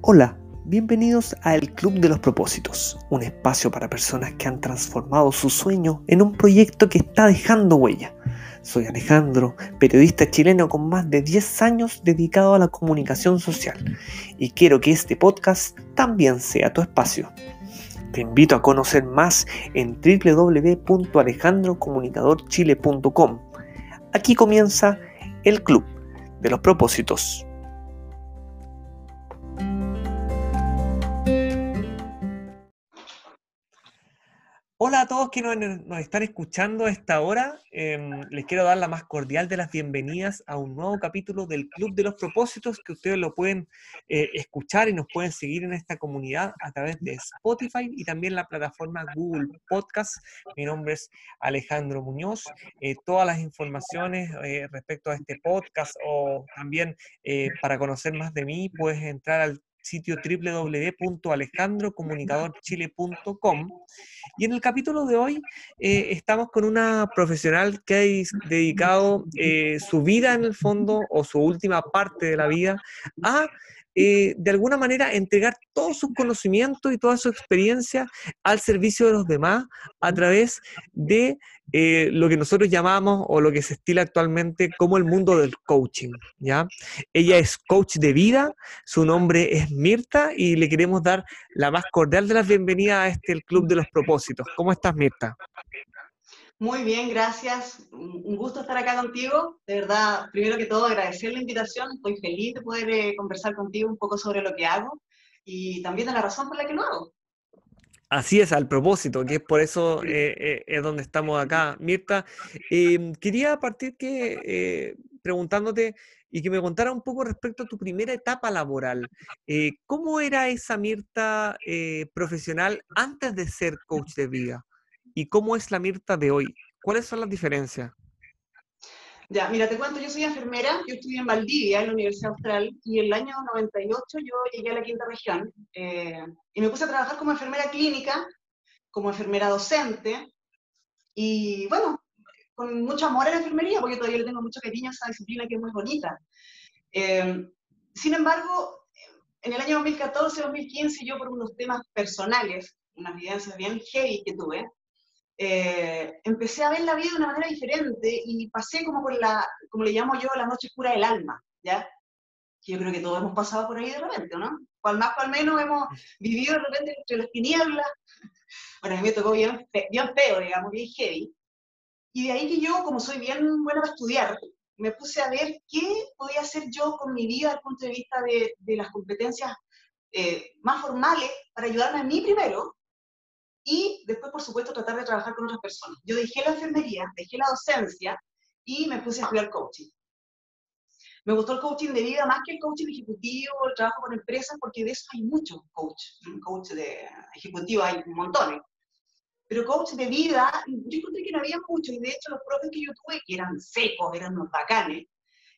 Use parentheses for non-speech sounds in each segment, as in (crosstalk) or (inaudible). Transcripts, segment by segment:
Hola, bienvenidos a El Club de los Propósitos, un espacio para personas que han transformado su sueño en un proyecto que está dejando huella. Soy Alejandro, periodista chileno con más de 10 años dedicado a la comunicación social y quiero que este podcast también sea tu espacio. Te invito a conocer más en www.alejandrocomunicadorchile.com. Aquí comienza el Club de los Propósitos. Todos que nos, están escuchando a esta hora. Em, les quiero dar la más cordial de las bienvenidas a un nuevo capítulo del Club de los Propósitos que ustedes lo pueden eh, escuchar y nos pueden seguir en esta comunidad a través de Spotify y también la plataforma Google Podcast. Mi nombre es Alejandro Muñoz. Eh, todas las informaciones eh, respecto a este podcast o también para conocer más de mí puedes entrar al sitio www.alejandrocomunicadorchile.com. Y en el capítulo de hoy eh, estamos con una profesional que ha dedicado eh, su vida en el fondo o su última parte de la vida a eh, de alguna manera entregar todos sus conocimientos y toda su experiencia al servicio de los demás a través de eh, lo que nosotros llamamos o lo que se estila actualmente como el mundo del coaching. ¿ya? Ella es coach de vida, su nombre es Mirta y le queremos dar la más cordial de las bienvenidas a este el Club de los Propósitos. ¿Cómo estás, Mirta? Muy bien, gracias. Un gusto estar acá contigo. De verdad, primero que todo, agradecer la invitación. Estoy feliz de poder eh, conversar contigo un poco sobre lo que hago y también de la razón por la que lo hago. Así es, al propósito, que es por eso eh, eh, es donde estamos acá. Mirta, em, quería partir que preguntándote y que me contara un poco respecto a tu primera etapa laboral. ¿Cómo era esa Mirta profesional antes de ser coach de vida? Y cómo es la Mirta de hoy? ¿Cuáles son las diferencias? Ya, mira, te cuento, yo soy enfermera, yo estudié en Valdivia, en la Universidad Austral, y en el año 98 yo llegué a la quinta región eh, y me puse a trabajar como enfermera clínica, como enfermera docente, y bueno, con mucho amor a la enfermería, porque todavía le tengo mucho cariño a esa disciplina que es muy bonita. Eh, sin embargo, en el eh, empecé a ver la vida de una manera diferente y pasé como por la, como le llamo yo, la noche oscura del alma, ¿ya? Que yo creo que todos hemos pasado por ahí de repente, ¿no? Cual más, cual menos hemos (laughs) vivido de repente entre las tinieblas. Bueno, a mí me tocó bien, bien feo, digamos, bien heavy. Y de ahí que yo, como soy bien buena para estudiar, me puse a ver qué podía hacer yo con mi vida desde el punto de vista de, de las competencias eh, más formales para ayudarme a mí primero y después, por supuesto, tratar de trabajar con otras personas. Yo dejé la enfermería, dejé la docencia y me puse a estudiar coaching. Me gustó el coaching de vida más que el coaching ejecutivo, el trabajo con empresas, porque de eso hay muchos coach. Coach de ejecutivo hay montones. Pero coach de vida, yo encontré que no había mucho, y de hecho los profes que yo tuve, que eran secos, eran unos bacanes,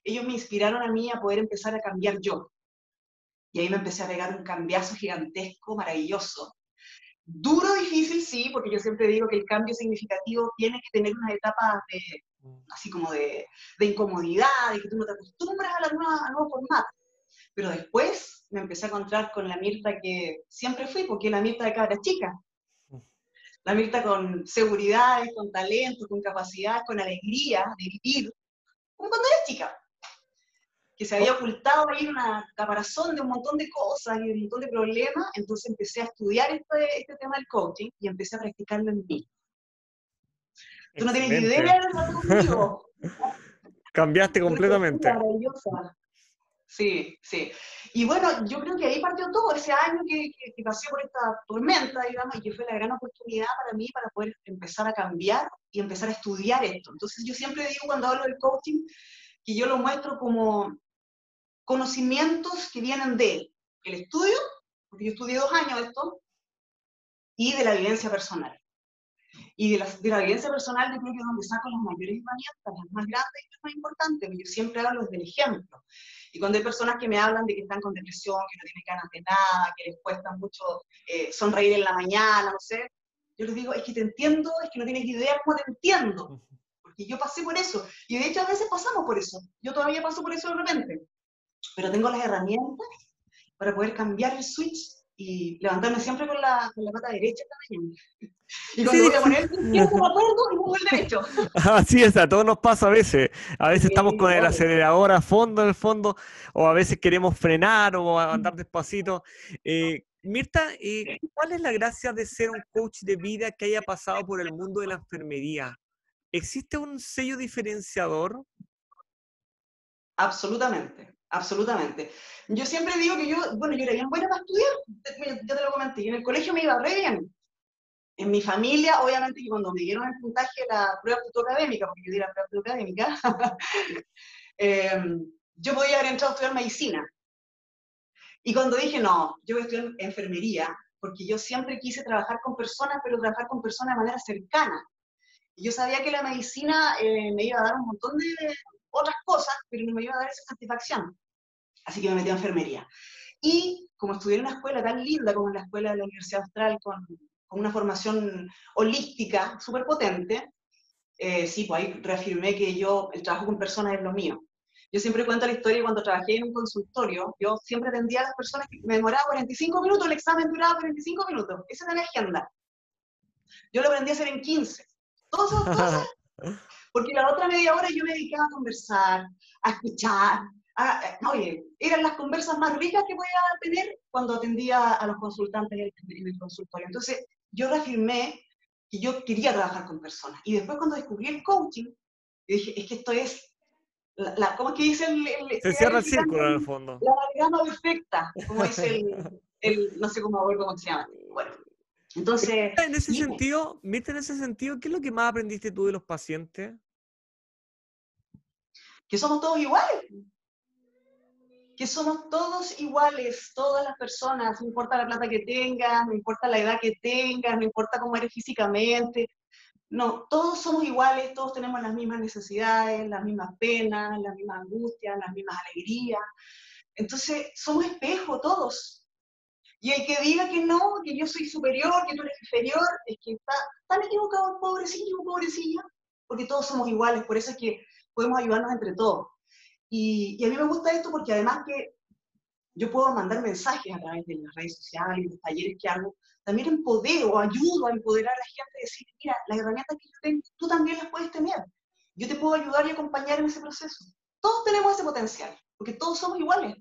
ellos me inspiraron a mí a poder empezar a cambiar yo. Y ahí me empecé a pegar un cambiazo gigantesco, maravilloso, Duro, difícil, sí, porque yo siempre digo que el cambio significativo tiene que tener unas etapas de, mm. así como de, de incomodidad, de que tú no te acostumbras a la nueva, al nuevo formato. Pero después me empecé a encontrar con la Mirta que siempre fui, porque la Mirta de cabra chica. Mm. La Mirta con seguridad, con talento, con capacidad, con alegría de vivir, como cuando eres chica que se había ocultado ahí una caparazón de un montón de cosas y un montón de problemas, entonces empecé a estudiar este, este tema del coaching y empecé a practicarlo en mí. Tú no tienes idea de lo que (laughs) Cambiaste completamente. Maravillosa. Sí, sí. Y bueno, yo creo que ahí partió todo, ese año que, que, pasé por esta tormenta, digamos, y que fue la gran oportunidad para mí para poder empezar a cambiar y empezar a estudiar esto. Entonces yo siempre digo cuando hablo del coaching que yo lo muestro como conocimientos que vienen de el estudio, porque yo estudié dos años esto, y de la vivencia personal. Y de la, de la vivencia personal yo creo que es donde saco las mayores herramientas, las más grandes y las más importantes, porque yo siempre hablo del ejemplo. Y cuando hay personas que me hablan de que están con depresión, que no tienen ganas de nada, que les cuesta mucho eh, sonreír en la mañana, no sé, yo les digo, es que te entiendo, es que no tienes idea cómo te entiendo. Porque yo pasé por eso. Y de hecho a veces pasamos por eso. Yo todavía paso por eso de repente pero tengo las herramientas para poder cambiar el switch y levantarme siempre con la, con la pata derecha también. (laughs) Y cuando voy a poner el izquierdo, me (laughs) acuerdo y pongo el derecho. Así es, a todos nos pasa a veces. A veces estamos con el acelerador a fondo, en el fondo, o a veces queremos frenar o andar despacito. Eh, Mirta, eh, ¿cuál es la gracia de ser un coach de vida que haya pasado por el mundo de la enfermería? ¿Existe un sello diferenciador? Absolutamente, absolutamente. Yo siempre digo que yo, bueno, yo era bien buena para estudiar, yo te lo comenté, en el colegio me iba re bien. En mi familia, obviamente, que cuando me dieron el puntaje de la prueba académica, porque yo di la prueba académica, (laughs) em, yo podía haber entrado a estudiar medicina. Y cuando dije, no, yo voy a estudiar enfermería, porque yo siempre quise trabajar con personas, pero trabajar con personas de manera cercana. Y yo sabía que la medicina eh, me iba a dar un montón de otras cosas, pero no me iba a dar esa satisfacción. Así que me metí a enfermería. Y como estudié en una escuela tan linda como en la escuela de la Universidad Austral, con, con una formación holística súper potente, eh, sí, pues ahí reafirmé que yo, el trabajo con personas es lo mío. Yo siempre cuento la historia cuando trabajé en un consultorio, yo siempre atendía a las personas que me demoraba 45 minutos, el examen duraba 45 minutos, esa era mi agenda. Yo lo aprendí a hacer en 15. Todas esas cosas (laughs) porque la otra media hora yo me dedicaba a conversar, a escuchar. A, oye, eran las conversas más ricas que podía tener cuando atendía a los consultantes en el, consultorio. Entonces, yo reafirmé que yo quería trabajar con personas. Y después cuando descubrí el coaching, dije, es que esto es, la, ¿cómo es que dice el... Se cierra el círculo en el fondo. La gama perfecta, como dice el, no sé cómo, cómo se llama. Bueno, entonces... En ese sentido, ¿viste en ese sentido, qué es lo que más aprendiste tú de los pacientes? Que somos todos iguales. Que somos todos iguales, todas las personas, no importa la plata que tengas, no importa la edad que tengas, no importa cómo eres físicamente. No, todos somos iguales, todos tenemos las mismas necesidades, las mismas penas, las mismas angustias, las mismas alegrías. Entonces, somos espejo todos. Y el que diga que no, que yo soy superior, que tú eres inferior, es que está tan equivocado, pobrecillo, pobrecilla, porque todos somos iguales, por eso es que podemos ayudarnos entre todos. Y, a mí me gusta esto porque además que yo puedo mandar mensajes a través de las redes sociales, los talleres que hago, también empodero, ayudo a empoderar a la gente, a decir, mira, las herramientas que yo tengo, tú también las puedes tener. Yo te puedo ayudar y acompañar en ese proceso. Todos tenemos ese potencial, porque todos somos iguales.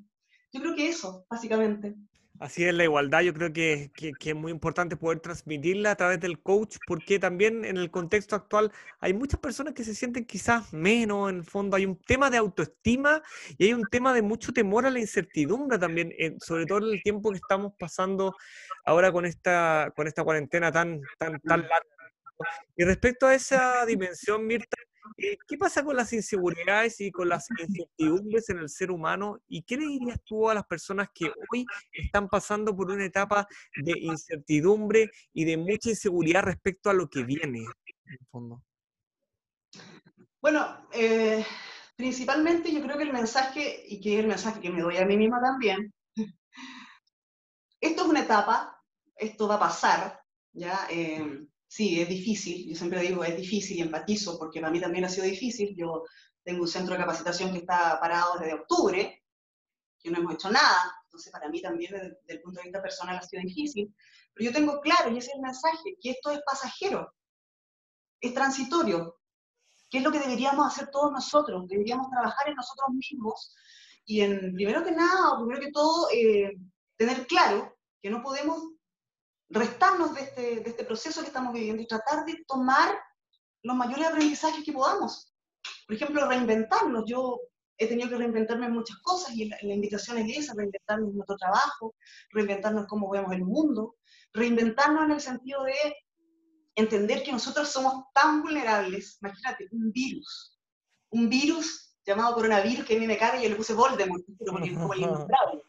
Yo creo que eso, básicamente. Así es, la igualdad yo creo que, es muy importante poder transmitirla a través del coach, porque también en el contexto actual hay muchas personas que se sienten quizás menos, en el fondo hay un tema de autoestima y hay un tema de mucho temor a la incertidumbre también, sobre todo en el tiempo que estamos pasando ahora con esta, con esta cuarentena tan, tan, tan larga. Y respecto a esa dimensión, Mirta, eh, ¿Qué pasa con las inseguridades y con las incertidumbres en el ser humano? ¿Y qué le dirías tú a las personas que hoy están pasando por una etapa de incertidumbre y de mucha inseguridad respecto a lo que viene? Bueno, eh, principalmente yo creo que el mensaje, y que es el mensaje que me doy a mí misma también, (laughs) esto es una etapa, esto va a pasar, ¿ya? Eh, sí, es difícil, yo siempre digo es difícil y empatizo porque para mí también ha sido difícil. Yo tengo un centro de capacitación que está parado desde octubre, que no hemos hecho nada, entonces para mí también desde, el punto de vista personal ha sido difícil, pero yo tengo claro, y ese es el mensaje, que esto es pasajero, es transitorio, que es lo que deberíamos hacer todos nosotros, deberíamos trabajar en nosotros mismos y en, primero que nada, o primero que todo, eh, tener claro que no podemos restarnos de este, de este proceso que estamos viviendo y tratar de tomar los mayores aprendizajes que podamos. Por ejemplo, reinventarnos. Yo he tenido que reinventarme en muchas cosas y la, invitación es esa, reinventarnos en nuestro trabajo, reinventarnos cómo vemos el mundo, reinventarnos en el sentido de entender que nosotros somos tan vulnerables. Imagínate, un virus, un virus llamado coronavirus que a mí me caga y yo le puse Voldemort, porque es como el (laughs)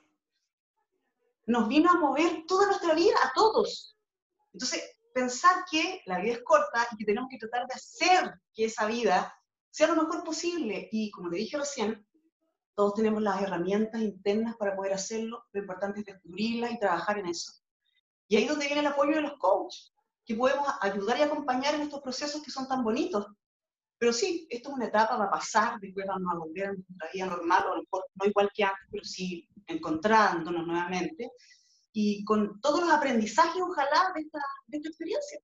nos vino a mover toda nuestra vida, a todos. Entonces, pensar que la vida es corta y que tenemos que tratar de hacer que esa vida sea lo mejor posible. Y como te dije recién, todos tenemos las herramientas internas para poder hacerlo, lo importante es descubrirlas y trabajar en eso. Y ahí es donde viene el apoyo de los coaches, que podemos ayudar y acompañar en estos procesos que son tan bonitos. Pero sí, esto es una etapa, va a pasar, después vamos a volver a nuestra vida normal, o no igual que antes, pero sí encontrándonos nuevamente y con todos los aprendizajes, ojalá, de esta, de esta experiencia.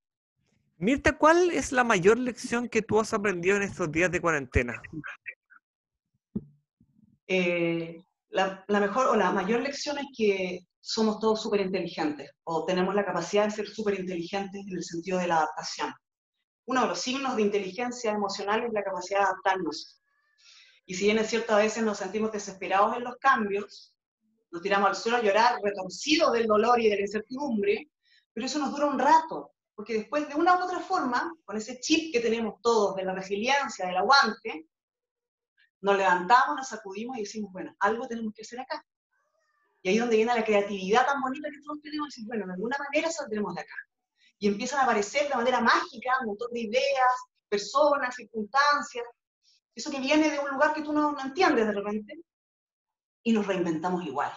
Mirta, ¿cuál es la mayor lección que tú has aprendido en estos días de cuarentena? Eh, la, la, mejor o la mayor lección es que somos todos súper inteligentes o tenemos la capacidad de ser súper inteligentes en el sentido de la adaptación. Uno de los signos de inteligencia emocional es la capacidad de adaptarnos. Y si bien es cierto, a veces nos sentimos desesperados en los cambios, nos tiramos al suelo a llorar, retorcidos del dolor y de la incertidumbre, pero eso nos dura un rato, porque después de una u otra forma, con ese chip que tenemos todos de la resiliencia, del aguante, nos levantamos, nos sacudimos y decimos, bueno, algo tenemos que hacer acá. Y ahí es donde viene la creatividad tan bonita que todos tenemos, decir, bueno, de alguna manera saldremos de acá. Y empiezan a aparecer de manera mágica un montón de ideas, personas, circunstancias, eso que viene de un lugar que tú no, no entiendes de repente, y nos reinventamos igual.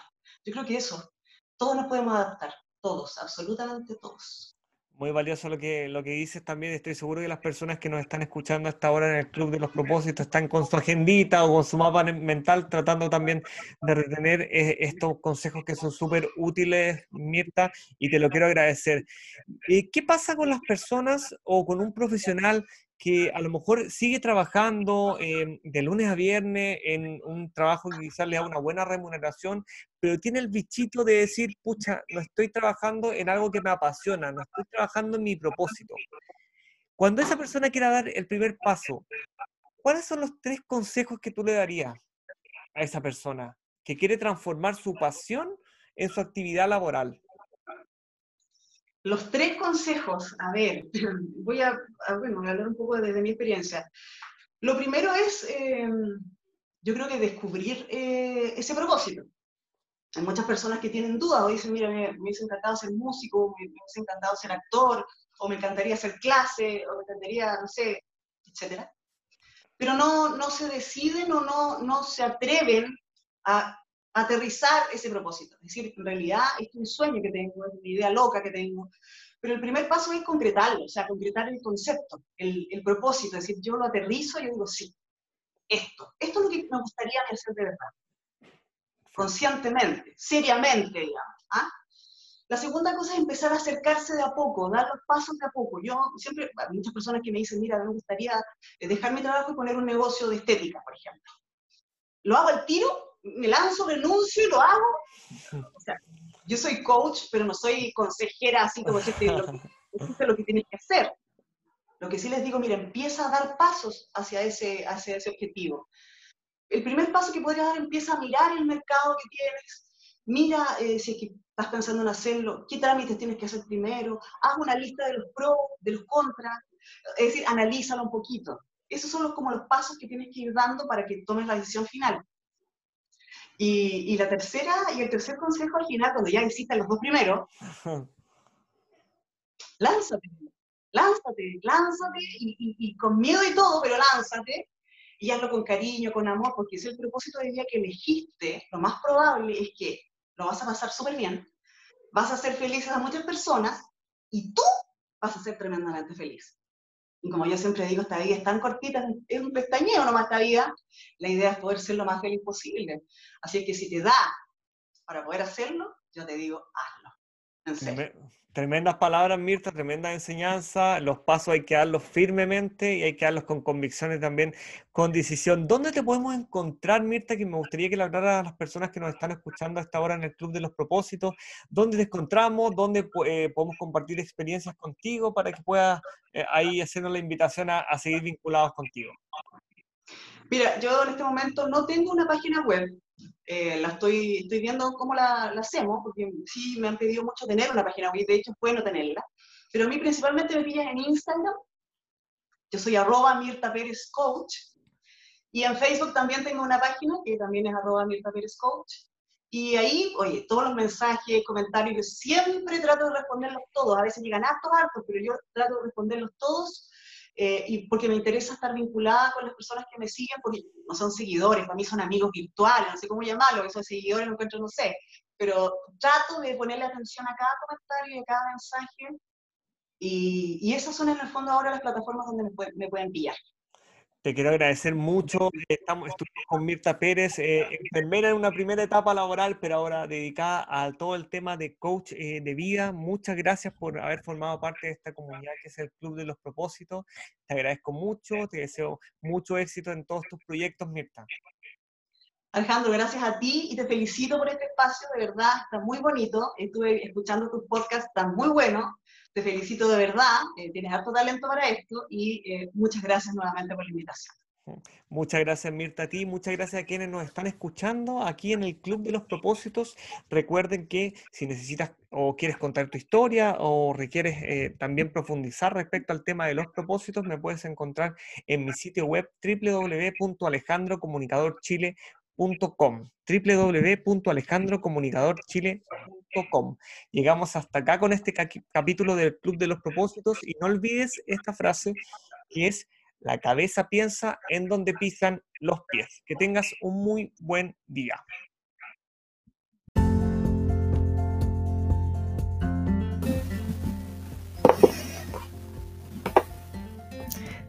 Yo creo que eso, todos nos podemos adaptar, todos, absolutamente todos. Muy valioso lo que, lo que dices también. Estoy seguro que las personas que nos están escuchando hasta ahora en el Club de los Propósitos están con su agendita o con su mapa mental tratando también de retener eh, estos consejos que son súper útiles, Mirta, y te lo quiero agradecer. Eh, ¿Qué pasa con las personas o con un profesional que a lo mejor sigue trabajando em, de lunes a viernes en un trabajo que quizás le da una buena remuneración, pero tiene el bichito de decir, pucha, no estoy trabajando en algo que me apasiona, no estoy trabajando en mi propósito. Cuando esa persona quiera dar el primer paso, ¿cuáles son los tres consejos que tú le darías a esa persona que quiere transformar su pasión en su actividad laboral? Los tres consejos, a ver, (laughs) voy a, bueno, hablar un poco desde mi experiencia. Lo primero es, em, yo creo que descubrir eh, ese propósito. Hay muchas personas que tienen dudas o dicen, mira, me, me hubiese encantado ser músico, me, me hubiese encantado ser actor, o me encantaría hacer clase, o me encantaría, no sé, etc. Pero no, no se deciden o no, no se atreven a aterrizar ese propósito. Es decir, en realidad es un sueño que tengo, es una idea loca que tengo, pero el primer paso es concretarlo, o sea, concretar el concepto, el, el propósito, es decir, yo lo aterrizo y yo digo, sí, esto, esto es lo que me gustaría hacer de verdad, conscientemente, seriamente, digamos. ¿ah? La segunda cosa es empezar a acercarse de a poco, dar los pasos de a poco. Yo siempre, hay muchas personas que me dicen, mira, me gustaría dejar mi trabajo y poner un negocio de estética, por ejemplo. ¿Lo hago al tiro? Me lanzo, renuncio y lo hago. O sea, yo soy coach, pero no soy consejera así como que lo, que, (laughs) lo que tienes que hacer. Lo que sí les digo, mira, empieza a dar pasos hacia ese, hacia ese objetivo. El primer paso que podrías dar, empieza a mirar el mercado que tienes, mira eh, si es que estás pensando en hacerlo, qué trámites tienes que hacer primero, haz una lista de los pros, de los contras, es decir, analízalo un poquito. Esos son los, como los pasos que tienes que ir dando para que tomes la decisión final. Y, la tercera, y el tercer consejo al final, cuando ya hiciste los dos primeros, lánzate, lánzate, lánzate, y, con miedo y todo, pero lánzate, y hazlo con cariño, con amor, porque es el propósito del día que elegiste, lo más probable es que lo vas a pasar súper bien, vas a hacer felices a muchas personas, y tú vas a ser tremendamente feliz. Y como yo siempre digo, esta vida es tan cortita, es un pestañeo nomás esta vida, la idea es poder ser lo más feliz posible. Así que si te da para poder hacerlo, yo te digo, hazlo. Tremendas palabras, Mirta, tremenda enseñanza. Los pasos hay que darlos firmemente y hay que darlos con convicciones también, con decisión. ¿Dónde te podemos encontrar, Mirta? Que me gustaría que le hablara a las personas que nos están escuchando a esta hora en el Club de los Propósitos. ¿Dónde te encontramos? ¿Dónde eh, podemos compartir experiencias contigo para que puedas eh, ahí hacernos la invitación a, a seguir vinculados contigo? Mira, yo en este momento no tengo una página web, eh, la estoy, estoy viendo cómo la, hacemos, porque sí me han pedido mucho tener una página web, de hecho es bueno tenerla, pero a mí principalmente me pillas en Instagram, yo soy arroba Mirta Pérez Coach, y en Facebook también tengo una página que también es arroba Mirta Pérez Coach, y ahí, oye, todos los mensajes, comentarios, yo siempre trato de responderlos todos, a veces llegan hartos, hartos, pero yo trato de responderlos todos eh, y porque me interesa estar vinculada con las personas que me siguen, porque no son seguidores, para mí son amigos virtuales, no sé cómo llamarlo, esos seguidores no encuentro, no sé, pero trato de ponerle atención a cada comentario y a cada mensaje, y, y esas son en el fondo ahora las plataformas donde me, me pueden pillar. Te quiero agradecer mucho. Estamos, estuvimos con Mirta Pérez, eh, enfermera en una primera etapa laboral, pero ahora dedicada a todo el tema de coach eh, de vida. Muchas gracias por haber formado parte de esta comunidad que es el Club de los Propósitos. Te agradezco mucho, te deseo mucho éxito en todos tus proyectos, Mirta. Alejandro, gracias a ti y te felicito por este espacio, de verdad, está muy bonito. Estuve escuchando tus podcasts, están muy buenos. Te felicito de verdad, eh, tienes harto talento para esto y eh, muchas gracias nuevamente por la invitación. Muchas gracias Mirta a ti, muchas gracias a quienes nos están escuchando aquí en el Club de los Propósitos. Recuerden que si necesitas o quieres contar tu historia o requieres eh, también profundizar respecto al tema de los propósitos, me puedes encontrar en mi sitio web www.alejandrocomunicadorchile.com Llegamos hasta acá con este capítulo del Club de los Propósitos y no olvides esta frase que es la cabeza piensa en donde pisan los pies. Que tengas un muy buen día.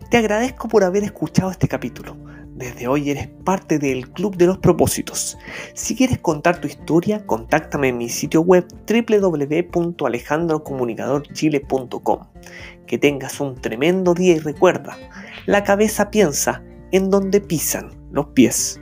Te agradezco por haber escuchado este capítulo. Desde hoy eres parte del Club de los Propósitos. Si quieres contar tu historia, contáctame en mi sitio web www.alejandrocomunicadorchile.com. Que tengas un tremendo día y recuerda, la cabeza piensa en donde pisan los pies.